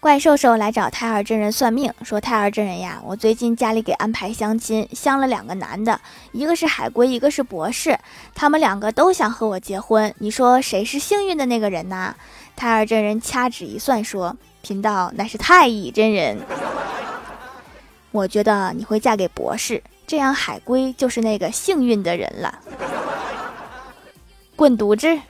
怪兽兽来找太二真人算命，说：“太二真人呀，我最近家里给安排相亲，相了两个男的，一个是海龟，一个是博士，他们两个都想和我结婚，你说谁是幸运的那个人呢？”太二真人掐指一算，说：“贫道乃是太乙真人，我觉得你会嫁给博士，这样海龟就是那个幸运的人了。”滚犊子！